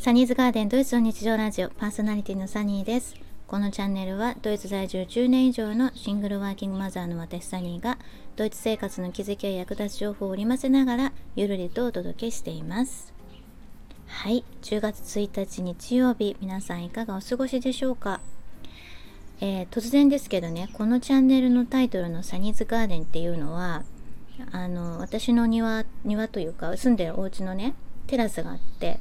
サニーズガーデンドイツの日常ラジオパーソナリティのサニーです。このチャンネルはドイツ在住10年以上のシングルワーキングマザーの私サニーがドイツ生活の気づきや役立つ情報を織り交ぜながらゆるりとお届けしています。はい、10月1日日曜日皆さんいかがお過ごしでしょうか、えー、突然ですけどねこのチャンネルのタイトルのサニーズガーデンっていうのはあの私の庭庭というか住んでるお家のねテラスがあって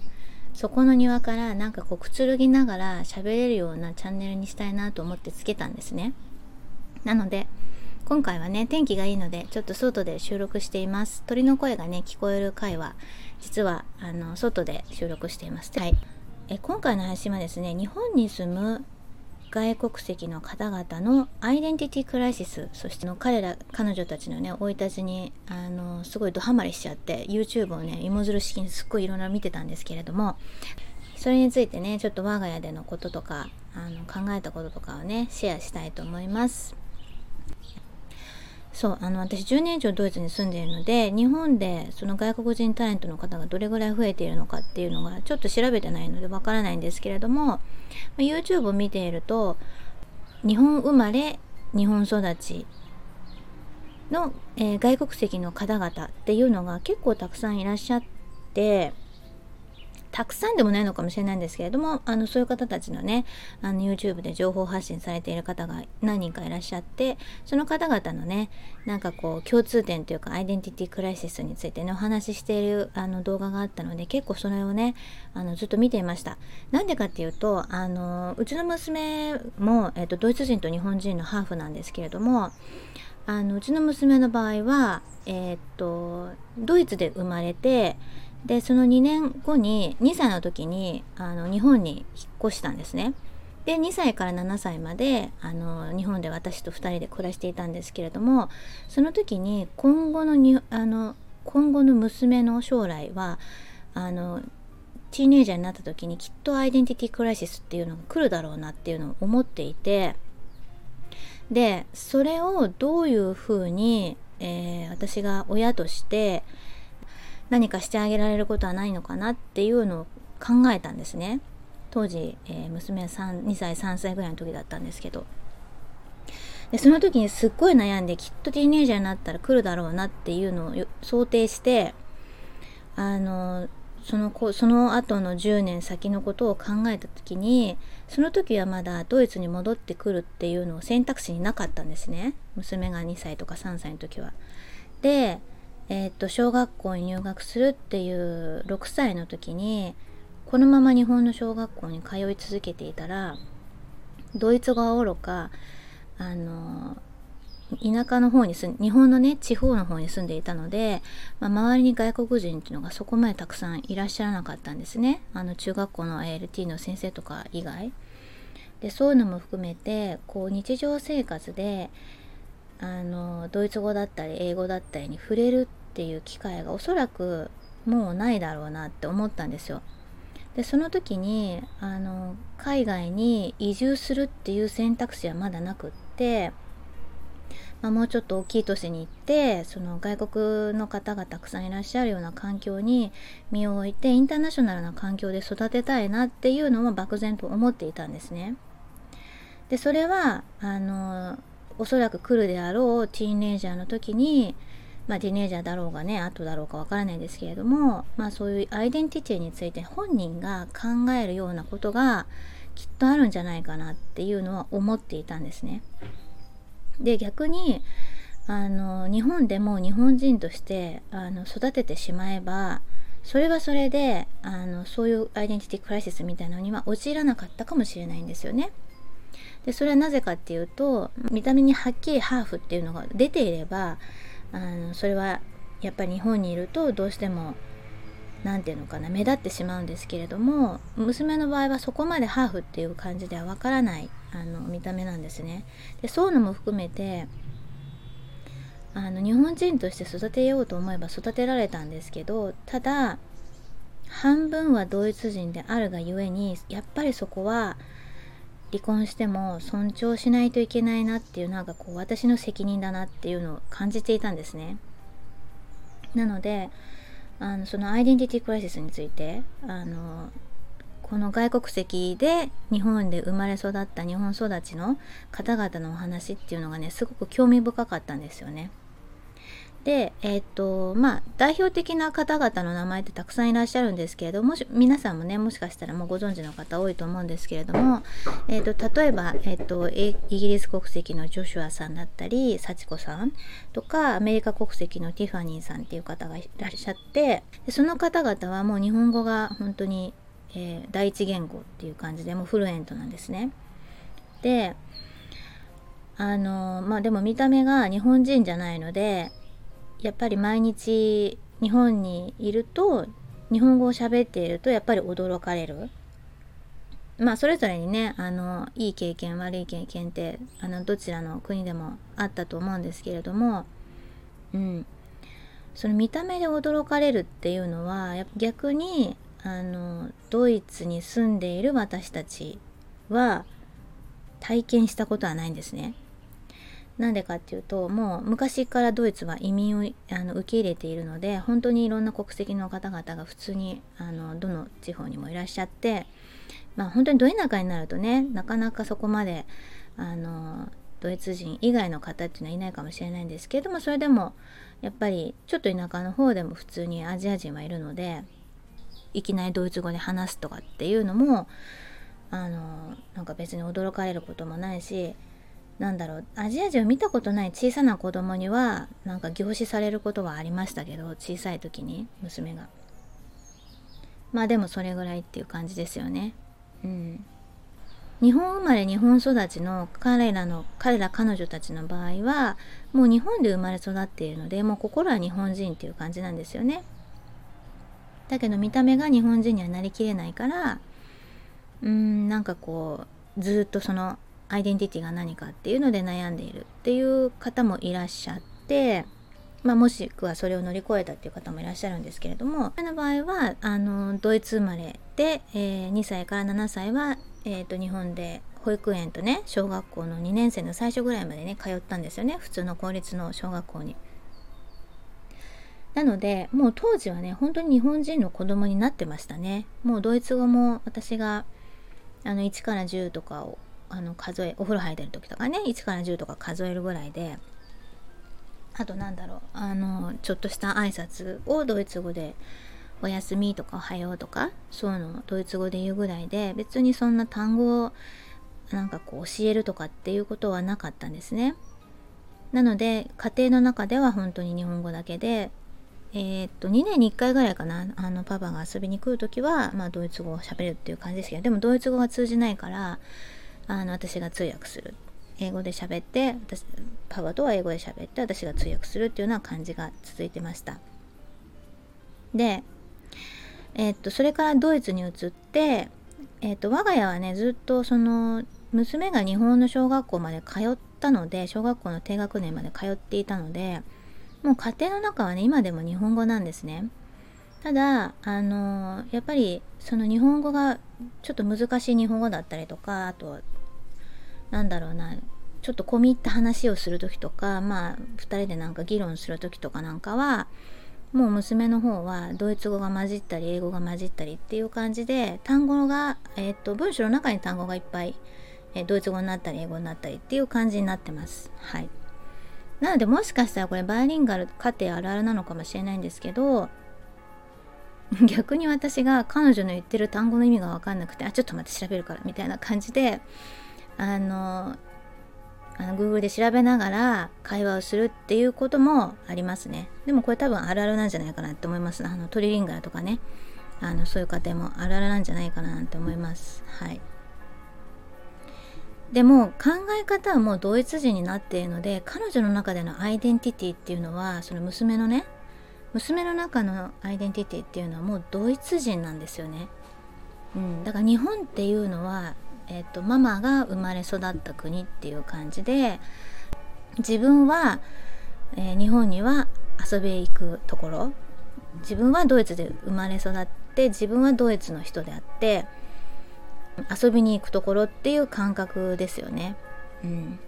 そこの庭からなんかこうくつろぎながら喋れるようなチャンネルにしたいなと思ってつけたんですね。なので今回はね天気がいいのでちょっと外で収録しています。鳥の声がね聞こえる回は実はあの外で収録しています。はい。え今回の配信はですね日本に住む外国籍の方々のアイデンティティクライシスそしての彼ら彼女たちのね生い立ちにあのすごいドハマりしちゃって YouTube をね芋づる式にすっごいいろんな見てたんですけれどもそれについてねちょっと我が家でのこととかあの考えたこととかをねシェアしたいと思います。そうあの私10年以上ドイツに住んでいるので日本でその外国人タレントの方がどれぐらい増えているのかっていうのがちょっと調べてないのでわからないんですけれども YouTube を見ていると日本生まれ日本育ちの、えー、外国籍の方々っていうのが結構たくさんいらっしゃってたくさんでもないのかもしれないんですけれどもあのそういう方たちのねあの YouTube で情報発信されている方が何人かいらっしゃってその方々のねなんかこう共通点というかアイデンティティクライシスについてねお話ししているあの動画があったので結構それをねあのずっと見ていました。なんでかっていうとあのうちの娘も、えーと、ドイツ人と日本人のハーフなんですけれどもあのうちの娘の場合はえっ、とドイツで生まれてでその2年後に2歳の時にあの日本に引っ越したんですね。で2歳から7歳まであの日本で私と2人で暮らしていたんですけれどもその時に今後のにあの今後の娘の将来はあのティーネイジャーになった時にきっとアイデンティティクライシスっていうのが来るだろうなっていうのを思っていてでそれをどういうふうに、えー、私が親として何かしてあげられることはないのかなっていうのを考えたんですね。当時、えー、娘は2歳3歳ぐらいの時だったんですけど。でその時にすっごい悩んできっとティーネイジャーになったら来るだろうなっていうのを想定してあのその子その後の10年先のことを考えた時にその時はまだドイツに戻ってくるっていうのを選択肢になかったんですね。娘が2歳とか3歳の時は。でえー、っと小学校に入学するっていう6歳の時にこのまま日本の小学校に通い続けていたらドイツ語はおろかあの田舎の方に住ん日本のね地方の方に住んでいたので、まあ、周りに外国人っていうのがそこまでたくさんいらっしゃらなかったんですね。あの中学校の ALT の先生とか以外。でそういうのも含めてこう日常生活であのドイツ語だったり英語だったりに触れるっていう機会がおそらくもうないだろうなって思ったんですよ。でその時にあの海外に移住するっていう選択肢はまだなくって、まあ、もうちょっと大きい都市に行ってその外国の方がたくさんいらっしゃるような環境に身を置いてインターナショナルな環境で育てたいなっていうのも漠然と思っていたんですね。でそれはあのおそらく来るであろうティーンエイジャーの時にまあ、ティネージャーだろうがね後だろうかわからないですけれども、まあ、そういうアイデンティティについて本人が考えるようなことがきっとあるんじゃないかなっていうのは思っていたんですね。で逆にあの日本でも日本人としてあの育ててしまえばそれはそれであのそういうアイデンティティクライシスみたいなのには陥らなかったかもしれないんですよね。でそれはなぜかっていうと見た目にはっきりハーフっていうのが出ていればあのそれはやっぱり日本にいるとどうしても何て言うのかな目立ってしまうんですけれども娘の場合はそこまでハーフっていう感じではわからないあの見た目なんですね。でそういうのも含めてあの日本人として育てようと思えば育てられたんですけどただ半分はドイツ人であるがゆえにやっぱりそこは離婚しても尊重しないといけないなっていうなんかこう私の責任だなっていうのを感じていたんですね。なのであのそのアイデンティティクライシスについてあのこの外国籍で日本で生まれ育った日本育ちの方々のお話っていうのがねすごく興味深かったんですよね。で、えっ、と、まあ、代表的な方々の名前ってたくさんいらっしゃるんですけれども、皆さんもね、もしかしたらもうご存知の方多いと思うんですけれども、えっ、と、例えば、えっ、と、イギリス国籍のジョシュアさんだったり、幸子さんとか、アメリカ国籍のティファニーさんっていう方がいらっしゃって、その方々はもう日本語が本当に、えー、第一言語っていう感じでもうフルエントなんですね。で、あのまあでも見た目が日本人じゃないのでやっぱり毎日日本にいると日本語を喋っているとやっぱり驚かれる。まあそれぞれにねあのいい経験悪い経験ってあのどちらの国でもあったと思うんですけれども、うん、その見た目で驚かれるっていうのは逆にあのドイツに住んでいる私たちは体験したことはないんですね。なんでかっていうともう昔からドイツは移民をあの受け入れているので本当にいろんな国籍の方々が普通にあのどの地方にもいらっしゃってまあ本当にど田舎になるとねなかなかそこまであのドイツ人以外の方っていうのはいないかもしれないんですけれどもそれでもやっぱりちょっと田舎の方でも普通にアジア人はいるのでいきなりドイツ語で話すとかっていうのもあのなんか別に驚かれることもないしなんだろうアジア人を見たことない小さな子供にはなんか凝視されることはありましたけど小さい時に娘が。まあでもそれぐらいっていう感じですよね。うん。日本生まれ日本育ちの彼らの彼ら彼女たちの場合はもう日本で生まれ育っているのでもう心は日本人っていう感じなんですよね。だけど見た目が日本人にはなりきれないからうーんなんかこうずっとそのアイデンティティが何かっていうので悩んでいるっていう方もいらっしゃって、まあ、もしくはそれを乗り越えたっていう方もいらっしゃるんですけれども彼の場合はあのドイツ生まれで、えー、2歳から7歳は、えーと、日本で保育園とね小学校の2年生の最初ぐらいまでね通ったんですよね普通の公立の小学校に。なのでもう当時はね本当に日本人の子供になってましたね。もうドイツ語も私があの1から10とかをあの数えお風呂入ってる時とかね1から10とか数えるぐらいであとなんだろうあのちょっとした挨拶をドイツ語で「おやすみ」とか「おはよう」とかそういうのをドイツ語で言うぐらいで別にそんな単語をなんかこう教えるとかっていうことはなかったんですね。なので家庭の中では本当に日本語だけでえー、っと2年に1回ぐらいかなあのパパが遊びに来る時は、まあ、ドイツ語を喋るっていう感じですけどでもドイツ語が通じないからあの私が通訳する。英語で喋って私パパとは英語で喋って私が通訳するっていうような感じが続いてました。でえー、っとそれからドイツに移ってえー、っと我が家はねずっとその娘が日本の小学校まで通ったので小学校の低学年まで通っていたのでもう家庭の中はね今でも日本語なんですね。ただあのやっぱりその日本語がちょっと難しい日本語だったりとかあとなんだろうなちょっと込み入った話をする時とかまあ2人でなんか議論する時とかなんかはもう娘の方はドイツ語が混じったり英語が混じったりっていう感じで単語が、えー、っと文章の中に単語がいっぱい、えー、ドイツ語になったり英語になったりっていう感じになってます。はい。なのでもしかしたらこれバイリンガル家庭あるあるなのかもしれないんですけど逆に私が彼女の言ってる単語の意味が分かんなくてあちょっと待って調べるからみたいな感じであのあの Google で調べながら会話をするっていうこともありますね。でもこれ多分あるあるなんじゃないかなって思います。あのトリリンガルとかね。あのそういう家庭もあるあるなんじゃないかなって思います。はい。でも考え方はもう同一人になっているので彼女の中でのアイデンティティっていうのはその娘のね娘の中のアイデンティティっていうのはもうドイツ人なんですよね。うん、だから日本っていうのは、えーと、ママが生まれ育った国っていう感じで自分は、えー、日本には遊び行くところ。自分はドイツで生まれ育って自分はドイツの人であって遊びに行くところっていう感覚ですよね。うん、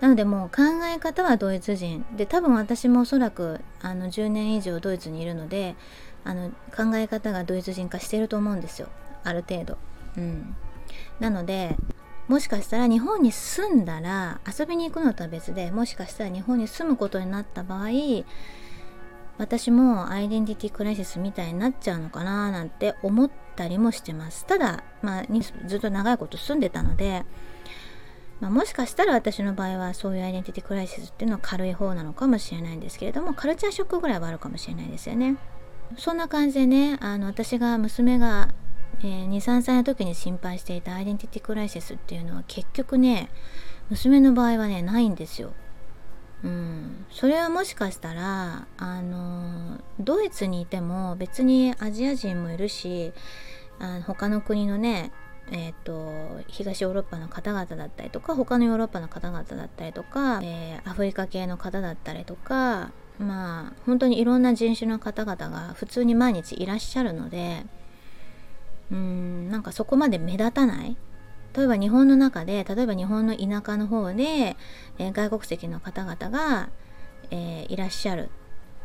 なのでもう考え方はドイツ人。で多分私もおそらくあの10年以上ドイツにいるのであの考え方がドイツ人化してると思うんですよ。ある程度。うん。なのでもしかしたら日本に住んだら遊びに行くのとは別でもしかしたら日本に住むことになった場合私もアイデンティティクライシスみたいになっちゃうのかななんて思ったりもしてます。ただ、まあ、ずっと長いこと住んでたので、まあ、もしかしたら私の場合はそういうアイデンティティクライシスっていうのは軽い方なのかもしれないんですけれどもカルチャーショックぐらいはあるかもしれないですよね。そんな感じでねあの私が娘が、えー、23歳の時に心配していたアイデンティティクライシスっていうのは結局ね娘の場合はねないんですよ。うん、それはもしかしたらあのドイツにいても別にアジア人もいるしあの他の国のねえーと、東ヨーロッパの方々だったりとか他のヨーロッパの方々だったりとか、えー、アフリカ系の方だったりとかまあ本当にいろんな人種の方々が普通に毎日いらっしゃるのでうんなんかそこまで目立たない？例えば日本の中で例えば日本の田舎の方で、えー、外国籍の方々が、えー、いらっしゃる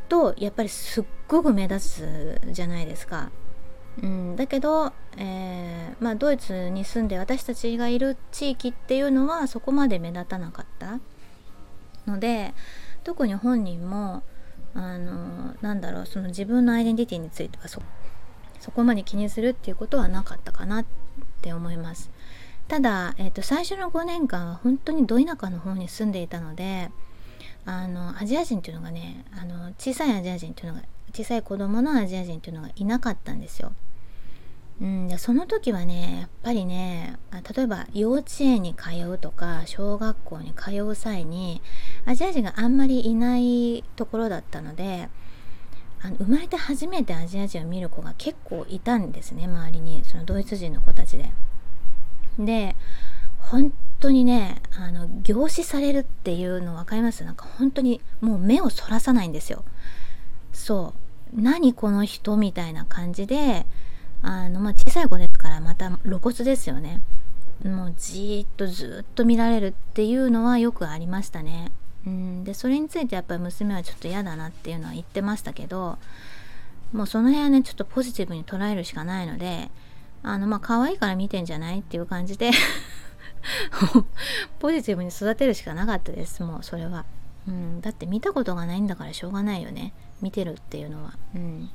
とやっぱりすっごく目立つじゃないですか。うん、だけど、えー、まあ、ドイツに住んで私たちがいる地域っていうのはそこまで目立たなかったので特に本人もあのなんだろうその自分のアイデンティティについてはそそこまで気にするっていうことはなかったかなって思います。ただ、えーと、最初の5年間は本当にど田舎の方に住んでいたのであのアジア人っていうのがねあの小さいアジア人っていうのが小さい子供のアジア人っていうのがいなかったんですよ。うん、でその時はねやっぱりね例えば幼稚園に通うとか小学校に通う際にアジア人があんまりいないところだったのであの生まれて初めてアジア人を見る子が結構いたんですね周りにそのドイツ人の子たちで。で本当にねあの凝視されるっていうの分かります？なんか本当にもう目をそらさないんですよ。そう。何この人みたいな感じであのまあ小さい子ですからまた露骨ですよね。もうじーっとずっと見られるっていうのはよくありましたね。うんでそれについてやっぱり娘はちょっと嫌だなっていうのは言ってましたけどもうその辺はねちょっとポジティブに捉えるしかないのであのまあ可愛いから見てんじゃないっていう感じで ポジティブに育てるしかなかったですもうそれは、うん、だって見たことがないんだからしょうがないよね。見てるっていうのは。うん。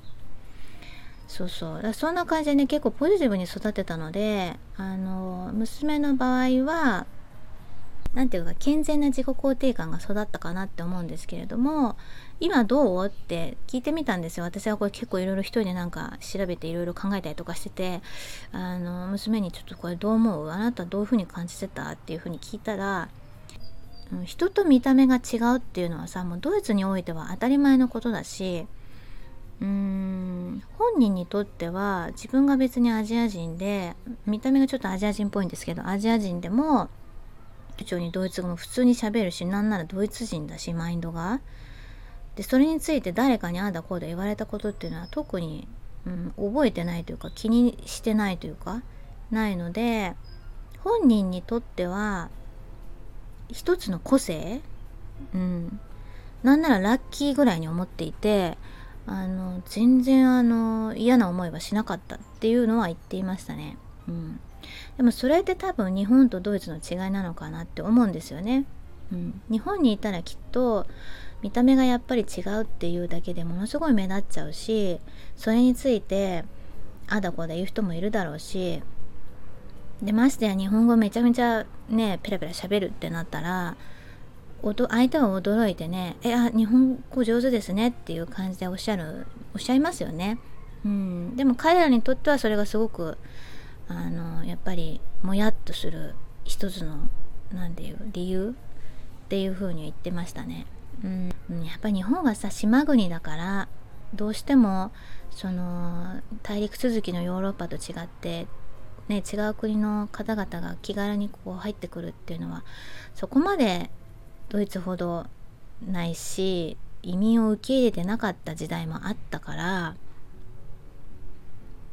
そうそう。だそんな感じでね結構ポジティブに育てたのであの娘の場合は何ていうか健全な自己肯定感が育ったかなって思うんですけれども今どう？って聞いてみたんですよ。私はこれ結構いろいろ一人でなんか調べていろいろ考えたりとかしててあの娘にちょっとこれどう思う？あなたどういうふうに感じてたっていうふうに聞いたら人と見た目が違うっていうのはさもうドイツにおいては当たり前のことだしうーん本人にとっては自分が別にアジア人で見た目がちょっとアジア人っぽいんですけどアジア人でも部長にドイツ語も普通にしゃべるしなんならドイツ人だしマインドが。でそれについて誰かにああだこうだ言われたことっていうのは特に、うん、覚えてないというか気にしてないというかないので本人にとっては一つの個性、うん、なんならラッキーぐらいに思っていてあの全然あの嫌な思いはしなかったっていうのは言っていましたね。うん、でもそれって多分日本とドイツの違いなのかなって思うんですよね。うん、日本にいたらきっと見た目がやっぱり違うっていうだけでものすごい目立っちゃうしそれについてあだこだ言う人もいるだろうしでましてや日本語めちゃめちゃねペラペラ喋るってなったら相手は驚いてね「えあ日本語上手ですね」っていう感じでおっしゃるおっしゃいますよね。うん、でも彼らにとってはそれがすごくあのやっぱりもやっとする一つの何て言う理由っていう風に言ってましたね。うん、やっぱ日本はさ島国だからどうしてもその大陸続きのヨーロッパと違って、ね、違う国の方々が気軽にこう入ってくるっていうのはそこまでドイツほどないし移民を受け入れてなかった時代もあったから、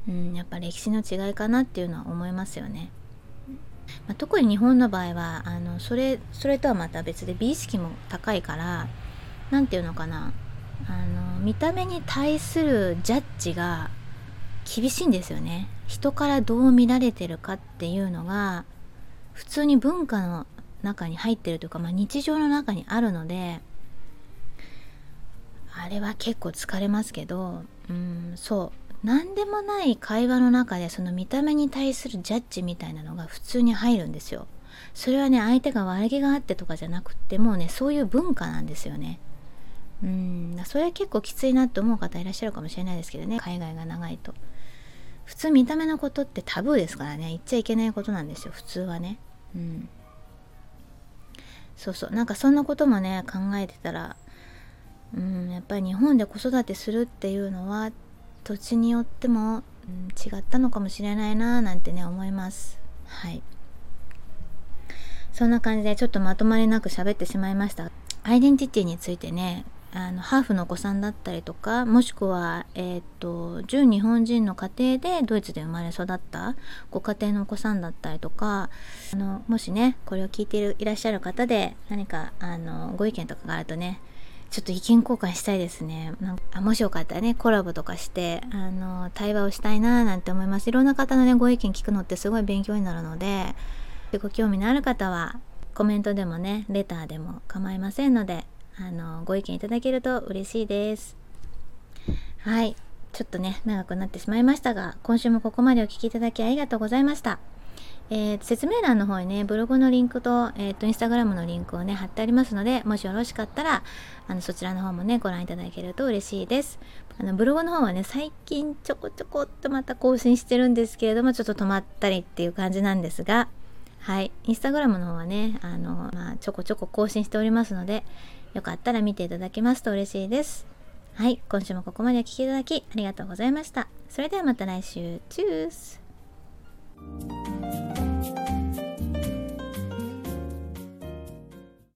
うん、やっぱ歴史の違いかなっていうのは思いますよね。まあ、特に日本の場合はあのそれそれとはまた別で美意識も高いから何て言うのかな。あの見た目に対するジャッジが厳しいんですよね。人からどう見られてるかっていうのが普通に文化の中に入ってるというか、まあ、日常の中にあるのであれは結構疲れますけどうんそう。何でもない会話の中でその見た目に対するジャッジみたいなのが普通に入るんですよ。それはね相手が悪気があってとかじゃなくってもうねそういう文化なんですよね。うんそれは結構きついなって思う方いらっしゃるかもしれないですけどね海外が長いと。普通見た目のことってタブーですからね言っちゃいけないことなんですよ普通はね。うんそうそうなんかそんなこともね考えてたらうんやっぱり日本で子育てするっていうのは土地によっても、うん、違ったのかもしれないななんてね思います。はい。そんな感じでちょっとまとまりなく喋ってしまいました。アイデンティティについてねあのハーフのお子さんだったりとかもしくは、えーと、純日本人の家庭でドイツで生まれ育ったご家庭のお子さんだったりとかあのもしねこれを聞いているいらっしゃる方で何かあのご意見とかがあるとねちょっと意見交換したいですね。なんかもしよかったらね、コラボとかして、あの、対話をしたいななんて思います。いろんな方のね、ご意見聞くのってすごい勉強になるので、ご興味のある方は、コメントでもね、レターでも構いませんので、あの、ご意見いただけると嬉しいです。はい。ちょっとね、長くなってしまいましたが、今週もここまでお聴きいただきありがとうございました。えー、説明欄の方にね、ブログのリンクと、えっ、ー、と、インスタグラムのリンクをね、貼ってありますので、もしよろしかったら、あの、そちらの方もね、ご覧いただけると嬉しいです。あの、ブログの方はね、最近ちょこちょこっとまた更新してるんですけれども、ちょっと止まったりっていう感じなんですが、はい、インスタグラムの方はね、あの、まあ、ちょこちょこ更新しておりますので、よかったら見ていただけますと嬉しいです。はい、今週もここまでお聴きいただきありがとうございました。それではまた来週。チュース Thank you.